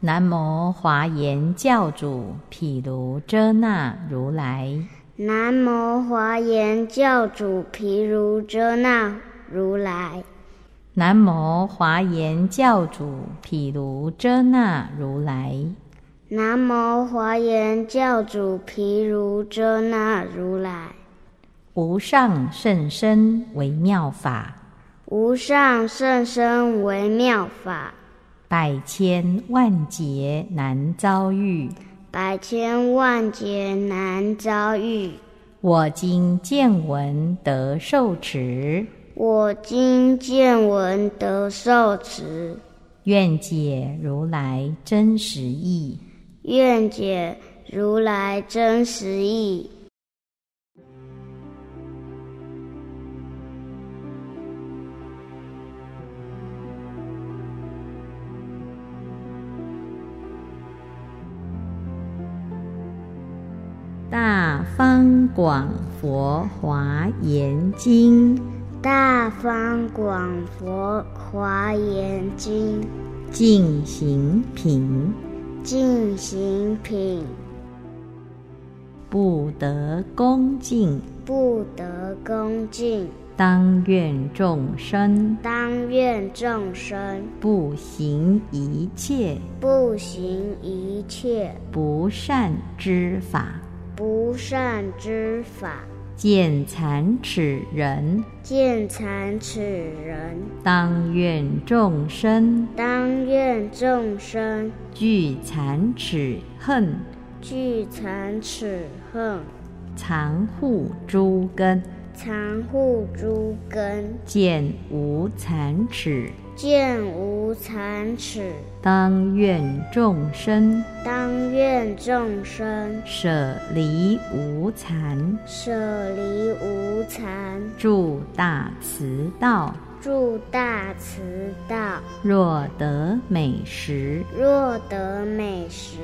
南无华严教主毗卢遮那如来。南无华严教主毗卢遮那如来。南无华严教主毗卢遮那如来。南无华严教主毗卢遮那如来，无上甚深微妙法，无上甚深微妙法，百千万劫难遭遇，百千万劫难遭遇。我今见闻得受持，我今见闻得受持，愿解如来真实意。愿解如来真实义。方广佛华严经，大方广佛华严经，净行品。净行品，不得恭敬，不得恭敬。当愿众生，当愿众生。不行一切，不行一切。不善之法，不善之法。见残齿人，见残齿人，当愿众生，当愿众生。具残齿恨，具残齿恨，常护诸根，常护诸根，见无残齿。见无惭耻，当愿众生；当愿众生舍离无惭，舍离无惭，住大慈道。住大慈道，若得美食，若得美食，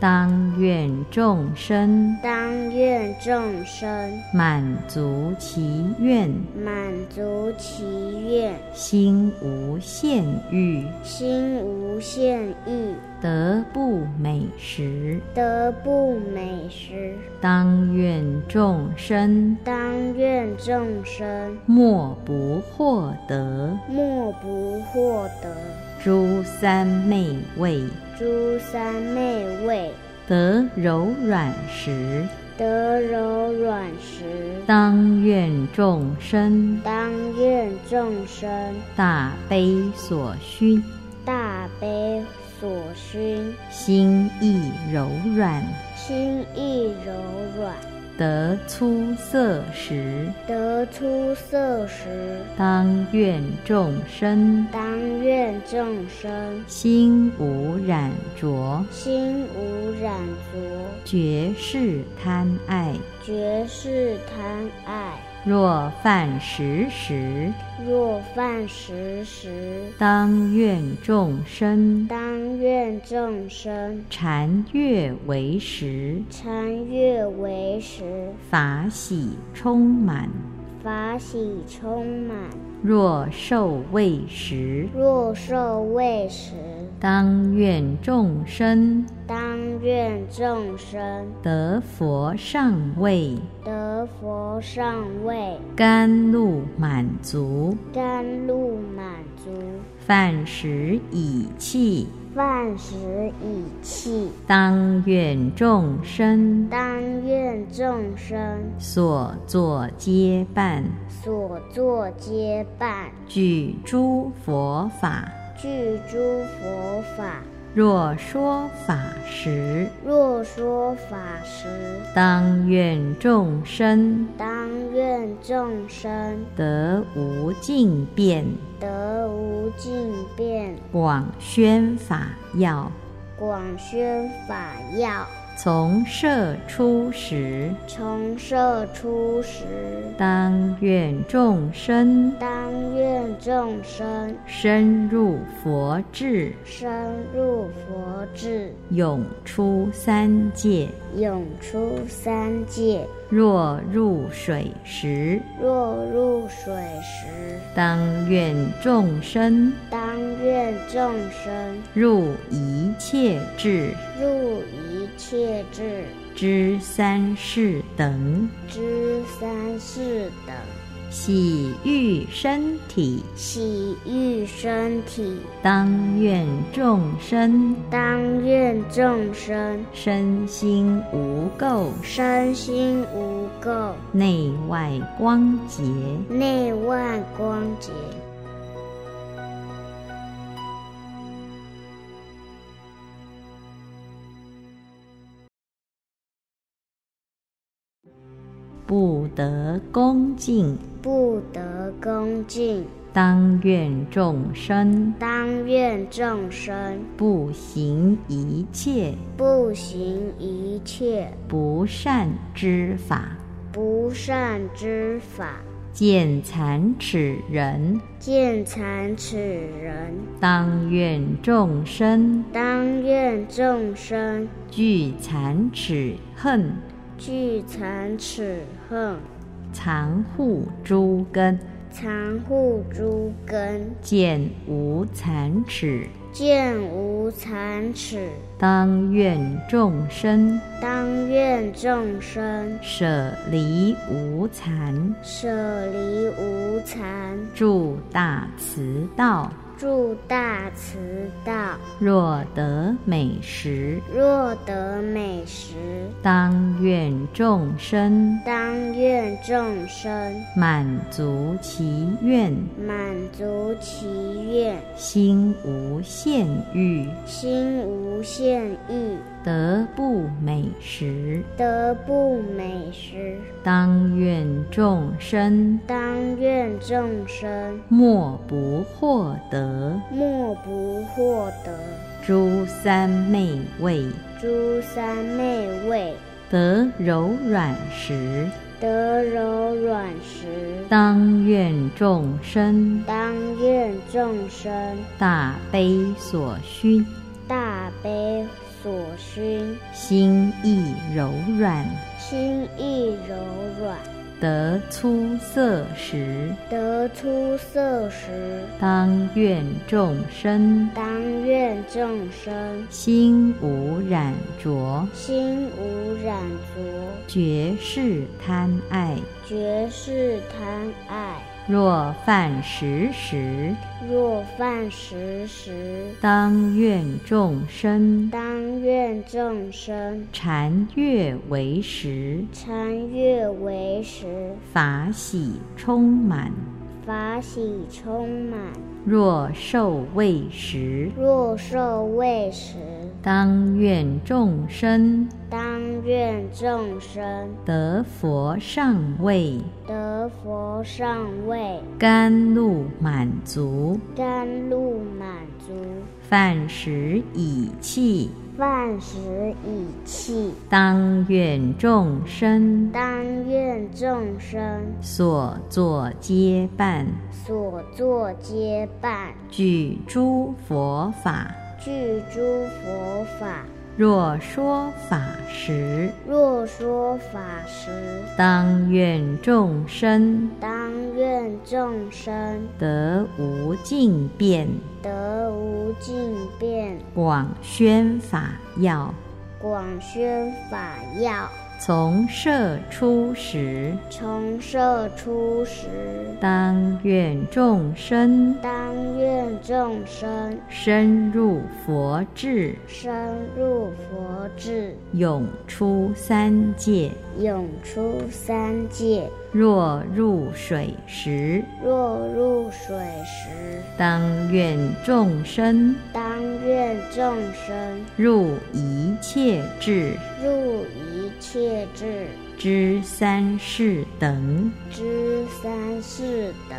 当愿众生，当愿众生。满足其愿，满足其愿，心无限欲，心无限欲。得不美食，德不美食，当愿众生，当愿众生，莫不获得，莫不获得。诸三昧味，诸三昧味，得柔软时。得柔软时，当愿众生，当愿众生，大悲所熏，大悲所熏，心意柔软，心意柔软，得出色时，得出色时，当愿众生，当愿众生，心无染浊，心无染浊，绝世贪爱，绝世贪爱。若犯食时，若犯食时，当愿众生，当愿众生，禅悦为食，禅悦为食，法喜充满，法喜充满。若受未食，若受未食，当愿众生，当愿众生，得佛上位，得佛上位，甘露满足，甘露满足，饭食以气，饭食以气，当愿众生，当愿众生，所作皆办，所作皆办，具诸佛法。具诸佛法。若说法时，若说法时，当愿众生，当愿众生，得无尽变，得无尽变，广宣法要，广宣法要，从舍出时，从舍出时，当愿众生当愿众生深入佛智，深入佛智，永出三界。永出三界。若入水时，若入水时，当愿众生当愿众生入一切智入一切智之三世等，之三世等，喜欲身体，喜欲身体，当愿众生。当愿众生。身心无垢，身心无垢，内外光洁。内外光洁。不得恭敬，不得恭敬，当愿众生。当愿众生。不行一切。不行一切。不善之法，不善之法，见残齿人，见残齿人，当愿众生。当愿众生。具残齿恨，具残齿恨，藏护诸根，藏护诸根，见无残齿。见无残齿，当愿众生。当愿众生。舍离无残，舍离无残，住大慈道。住大慈道。若得美食，若得美食，当愿众生。当愿众生。满足其愿，满足其愿，心无限欲，心无限欲，得不美食。得不美食。当愿众生。当愿众生。莫不获得。莫不获得。诸三昧味，诸三昧味，得柔软时。得柔软时。当愿众生。当愿众生。大悲所需，大悲所熏，心意柔软，心意柔软，得出色时。得出色时。当愿众生当愿众生心无染浊，心无染浊，绝世贪爱。绝世贪爱。若犯食时，若犯食时，当愿众生当愿众生禅悦为食，禅悦为食，法喜充满。法喜充满。若受未食，若受未食，当愿众生当愿众生得佛上位，得佛上位，甘露满足，甘露满足，饭食以气。饭食以气。当愿众生当愿众生所作皆办，所作皆办，举诸佛法。具诸佛法。若说法时，若说法时，当愿众生当愿众生得无尽变，得无尽变，广宣法要。广宣法要。从舍出时，从舍出时，当愿众生当愿众生深入佛智，深入佛智，永出三界。永出三界。若入水时，若入水时，当愿众生当愿众生入一切智入一切至之三世等，之三世等，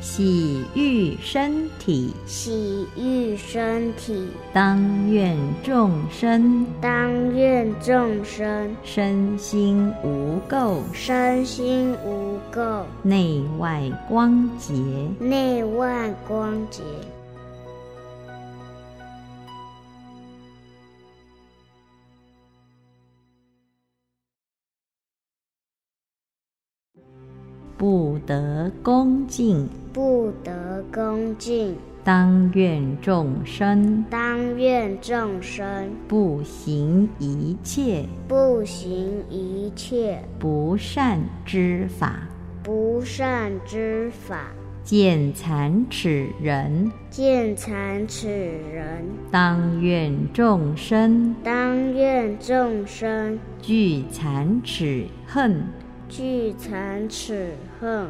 洗浴身体，洗浴身体，当愿众生。当愿众生。身心无垢，身心无垢，内外光洁。内外光洁。不得恭敬，不得恭敬，当愿众生。当愿众生。不行一切。不行一切。不善之法，不善之法，见残耻人，见残耻人，当愿众生。当愿众生。具残耻恨，具残耻恨，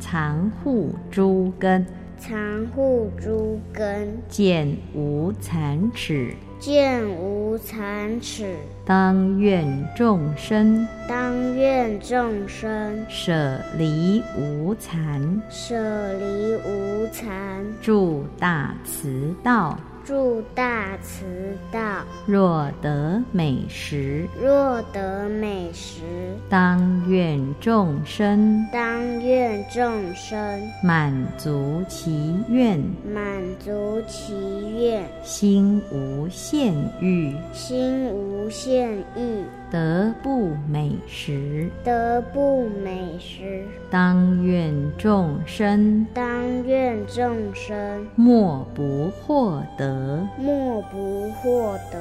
残护诸根，残护诸根，见无残齿。见无残齿，当愿众生。当愿众生。舍离无残，舍离无残，住大慈道。住大慈道。若得美食，若得美食，当愿众生当愿众生。满足其愿，满足其愿，心无限欲，心无限欲，得不美食。得不美食。当愿众生。当愿众生。莫不获得。莫不获得。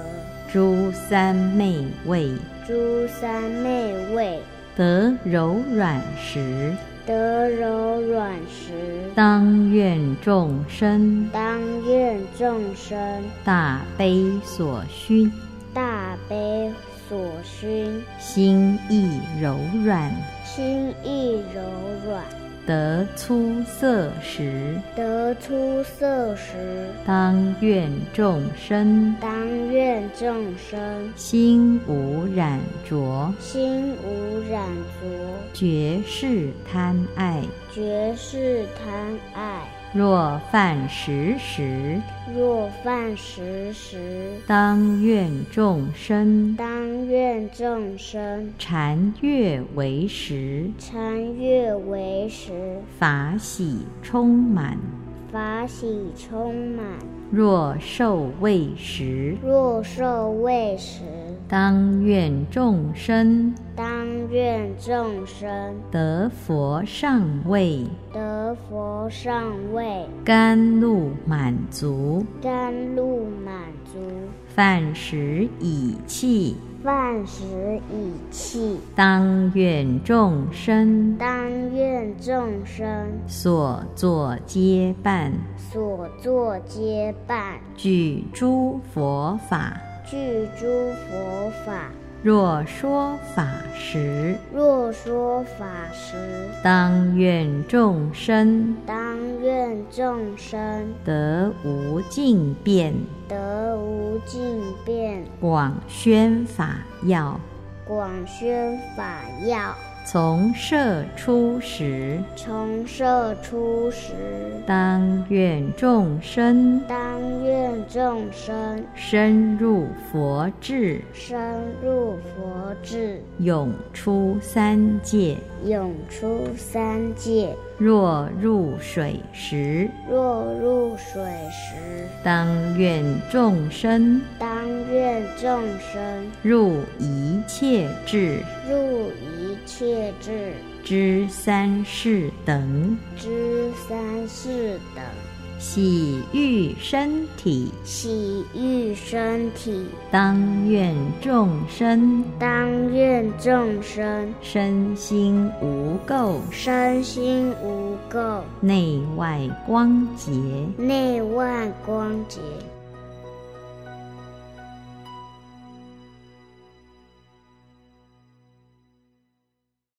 诸三昧味，诸三昧味，得柔软时。得柔软时。当愿众生。当愿众生。大悲所需，大悲所熏，心意柔软，心意柔软，得出色时。得出色时。当愿众生当愿众生心无染浊，心无染浊，绝世贪爱。绝世贪爱。若犯食时，若犯食时，当愿众生当愿众生禅悦为食，禅悦为食，法喜充满。法喜充满。若受未食，若受未食，当愿众生当愿众生。得佛上位，得佛上位，甘露满足，甘露满足，饭食以气。饭食以气。当愿众生。当愿众生。所作皆办，所作皆办，具诸佛法。具诸佛法。若说法时，若说法时，当愿众生当愿众生得无尽变，得无尽变，广宣法要。广宣法要。从舍出时，从舍出时，当愿众生当愿众生深入佛智，深入佛智，永出三界。永出三界。若入水时，若入水时，当愿众生当愿众生入一切智入一切至之三世等，之三世等，洗浴身体。洗浴身体。当愿众生当愿众生身心无垢，身心无垢，内外光洁。内外光洁。